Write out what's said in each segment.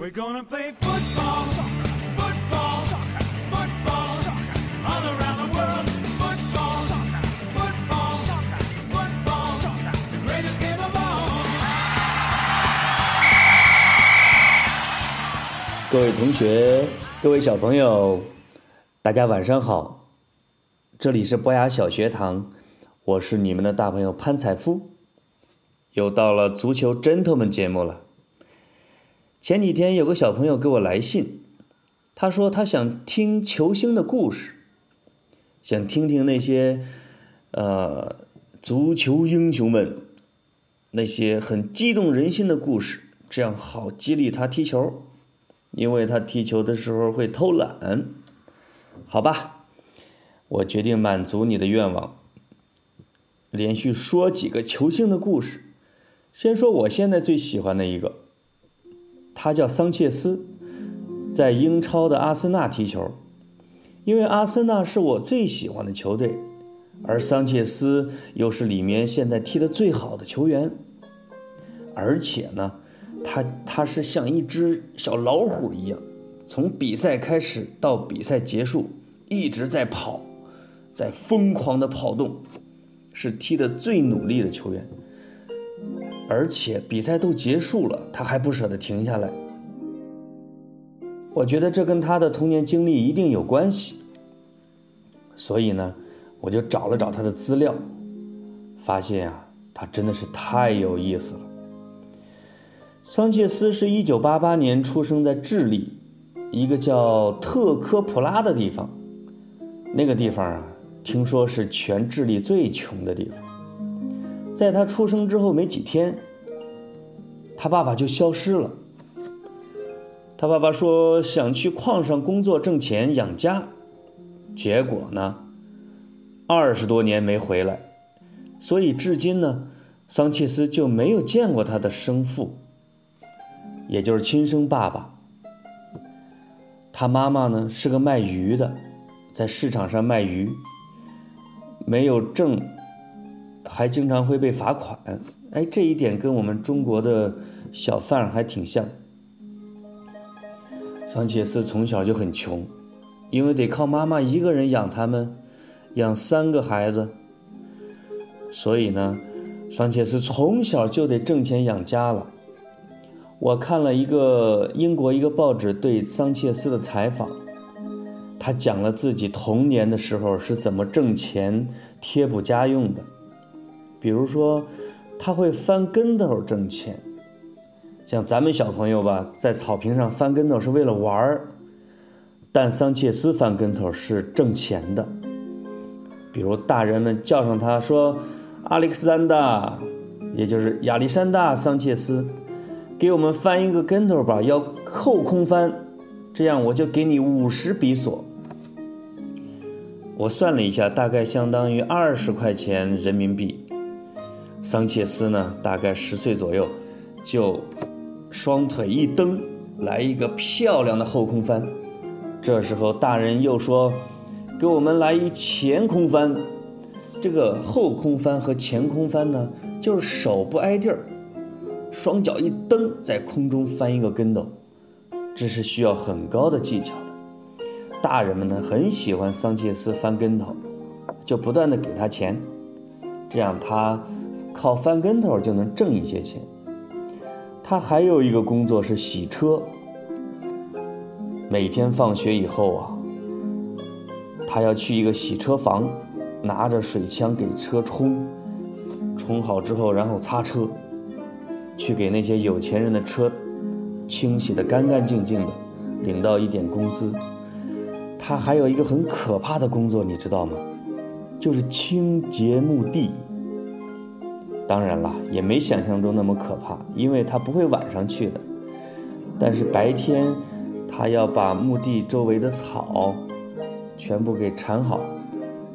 We're gonna play football, football, football, all around the world. Football, football, football, the greatest game of all. 各位同学，各位小朋友，大家晚上好！这里是博雅小学堂，我是你们的大朋友潘采夫。又到了足球 gentleman 节目了。前几天有个小朋友给我来信，他说他想听球星的故事，想听听那些呃足球英雄们那些很激动人心的故事，这样好激励他踢球。因为他踢球的时候会偷懒，好吧，我决定满足你的愿望，连续说几个球星的故事。先说我现在最喜欢的一个，他叫桑切斯，在英超的阿森纳踢球。因为阿森纳是我最喜欢的球队，而桑切斯又是里面现在踢得最好的球员，而且呢。他他是像一只小老虎一样，从比赛开始到比赛结束，一直在跑，在疯狂的跑动，是踢得最努力的球员。而且比赛都结束了，他还不舍得停下来。我觉得这跟他的童年经历一定有关系。所以呢，我就找了找他的资料，发现啊，他真的是太有意思了。桑切斯是一九八八年出生在智利，一个叫特科普拉的地方。那个地方啊，听说是全智利最穷的地方。在他出生之后没几天，他爸爸就消失了。他爸爸说想去矿上工作挣钱养家，结果呢，二十多年没回来，所以至今呢，桑切斯就没有见过他的生父。也就是亲生爸爸，他妈妈呢是个卖鱼的，在市场上卖鱼，没有证，还经常会被罚款。哎，这一点跟我们中国的小贩还挺像。桑切斯从小就很穷，因为得靠妈妈一个人养他们，养三个孩子，所以呢，桑切斯从小就得挣钱养家了。我看了一个英国一个报纸对桑切斯的采访，他讲了自己童年的时候是怎么挣钱贴补家用的。比如说，他会翻跟头挣钱，像咱们小朋友吧，在草坪上翻跟头是为了玩儿，但桑切斯翻跟头是挣钱的。比如大人们叫上他说：“亚历山大，也就是亚历山大·桑切斯。”给我们翻一个跟头吧，要后空翻，这样我就给你五十比索。我算了一下，大概相当于二十块钱人民币。桑切斯呢，大概十岁左右，就双腿一蹬，来一个漂亮的后空翻。这时候大人又说：“给我们来一前空翻。”这个后空翻和前空翻呢，就是手不挨地儿。双脚一蹬，在空中翻一个跟斗，这是需要很高的技巧的。大人们呢很喜欢桑切斯翻跟头，就不断的给他钱，这样他靠翻跟头就能挣一些钱。他还有一个工作是洗车，每天放学以后啊，他要去一个洗车房，拿着水枪给车冲，冲好之后然后擦车。去给那些有钱人的车清洗的干干净净的，领到一点工资。他还有一个很可怕的工作，你知道吗？就是清洁墓地。当然了，也没想象中那么可怕，因为他不会晚上去的。但是白天，他要把墓地周围的草全部给铲好，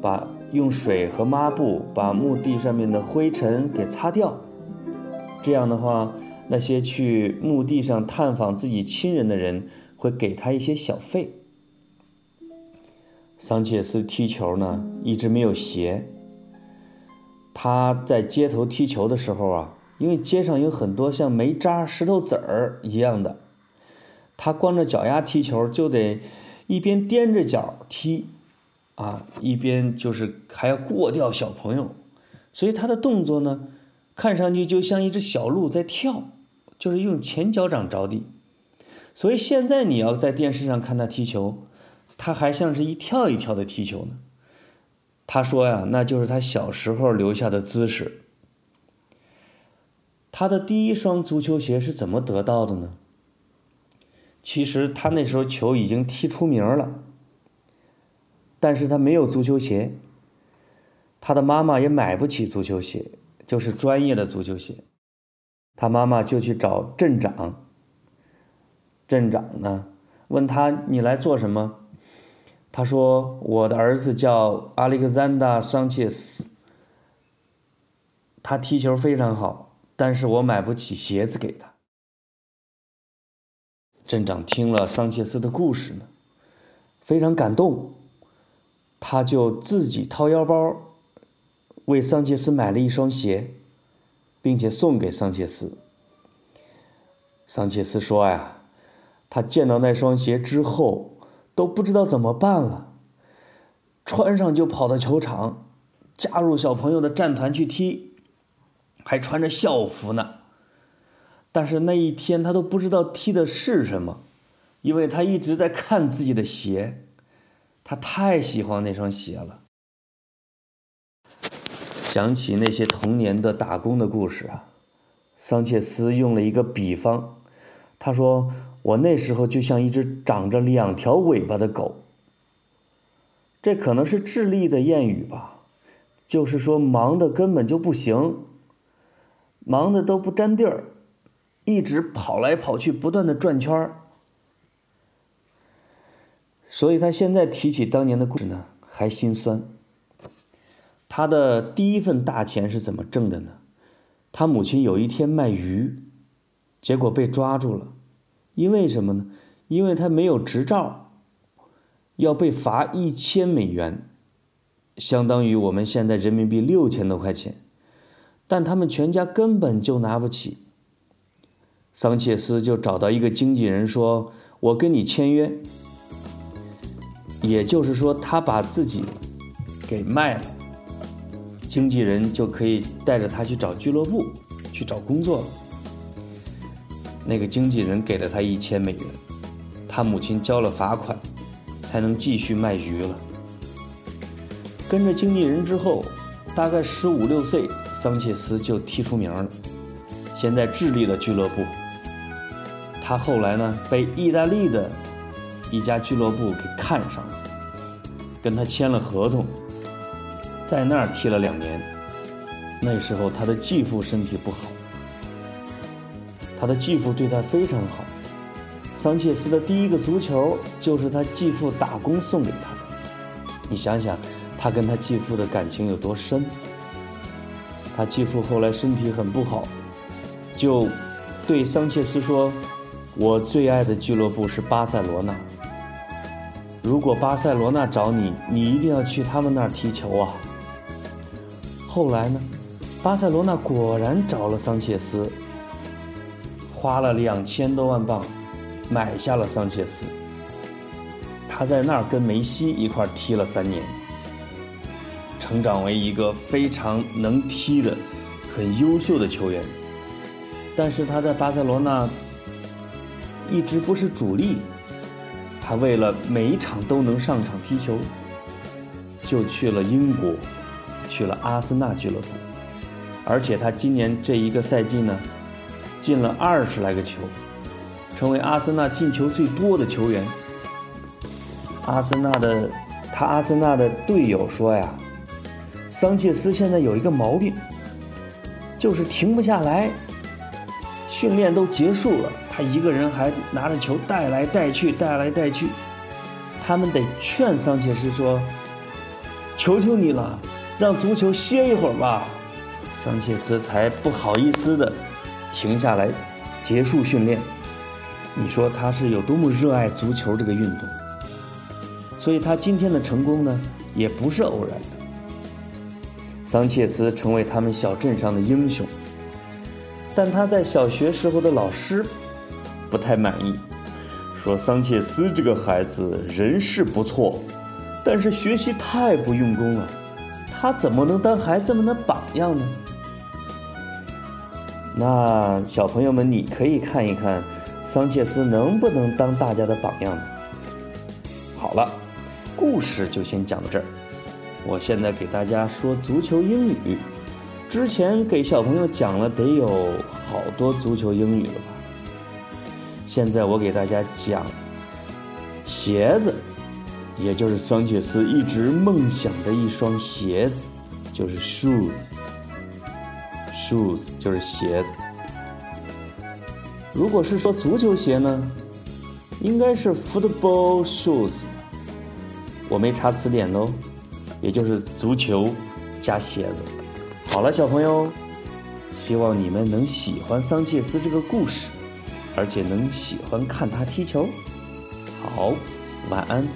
把用水和抹布把墓地上面的灰尘给擦掉。这样的话，那些去墓地上探访自己亲人的人会给他一些小费。桑切斯踢球呢，一直没有鞋。他在街头踢球的时候啊，因为街上有很多像煤渣、石头子儿一样的，他光着脚丫踢球就得一边踮着脚踢，啊，一边就是还要过掉小朋友，所以他的动作呢，看上去就像一只小鹿在跳，就是用前脚掌着地。所以现在你要在电视上看他踢球，他还像是一跳一跳的踢球呢。他说呀，那就是他小时候留下的姿势。他的第一双足球鞋是怎么得到的呢？其实他那时候球已经踢出名了，但是他没有足球鞋，他的妈妈也买不起足球鞋，就是专业的足球鞋。他妈妈就去找镇长，镇长呢问他你来做什么？他说我的儿子叫阿历克桑达·桑切斯，他踢球非常好，但是我买不起鞋子给他。镇长听了桑切斯的故事呢，非常感动，他就自己掏腰包，为桑切斯买了一双鞋，并且送给桑切斯。桑切斯说呀，他见到那双鞋之后都不知道怎么办了，穿上就跑到球场，加入小朋友的战团去踢，还穿着校服呢。但是那一天他都不知道踢的是什么，因为他一直在看自己的鞋，他太喜欢那双鞋了。想起那些童年的打工的故事啊，桑切斯用了一个比方，他说：“我那时候就像一只长着两条尾巴的狗。”这可能是智利的谚语吧，就是说忙的根本就不行，忙的都不沾地儿。一直跑来跑去，不断的转圈儿，所以他现在提起当年的故事呢，还心酸。他的第一份大钱是怎么挣的呢？他母亲有一天卖鱼，结果被抓住了，因为什么呢？因为他没有执照，要被罚一千美元，相当于我们现在人民币六千多块钱，但他们全家根本就拿不起。桑切斯就找到一个经纪人说：“我跟你签约。”也就是说，他把自己给卖了，经纪人就可以带着他去找俱乐部，去找工作了。那个经纪人给了他一千美元，他母亲交了罚款，才能继续卖鱼了。跟着经纪人之后，大概十五六岁，桑切斯就踢出名了，现在智利的俱乐部。他后来呢，被意大利的一家俱乐部给看上了，跟他签了合同，在那儿踢了两年。那时候他的继父身体不好，他的继父对他非常好。桑切斯的第一个足球就是他继父打工送给他的。你想想，他跟他继父的感情有多深？他继父后来身体很不好，就对桑切斯说。我最爱的俱乐部是巴塞罗那。如果巴塞罗那找你，你一定要去他们那儿踢球啊。后来呢，巴塞罗那果然找了桑切斯，花了两千多万镑买下了桑切斯。他在那儿跟梅西一块踢了三年，成长为一个非常能踢的、很优秀的球员。但是他在巴塞罗那。一直不是主力，他为了每一场都能上场踢球，就去了英国，去了阿森纳俱乐部，而且他今年这一个赛季呢，进了二十来个球，成为阿森纳进球最多的球员。阿森纳的他阿森纳的队友说呀，桑切斯现在有一个毛病，就是停不下来，训练都结束了。他一个人还拿着球带来带去，带来带去。他们得劝桑切斯说：“求求你了，让足球歇一会儿吧。”桑切斯才不好意思的停下来结束训练。你说他是有多么热爱足球这个运动？所以他今天的成功呢，也不是偶然的。桑切斯成为他们小镇上的英雄，但他在小学时候的老师。不太满意，说桑切斯这个孩子人是不错，但是学习太不用功了，他怎么能当孩子们的榜样呢？那小朋友们，你可以看一看，桑切斯能不能当大家的榜样？好了，故事就先讲到这儿。我现在给大家说足球英语。之前给小朋友讲了得有好多足球英语了吧？现在我给大家讲鞋子，也就是桑切斯一直梦想的一双鞋子，就是 shoes。Shoes 就是鞋子。如果是说足球鞋呢，应该是 football shoes。我没查词典喽，也就是足球加鞋子。好了，小朋友，希望你们能喜欢桑切斯这个故事，而且能喜欢看他踢球。好，晚安。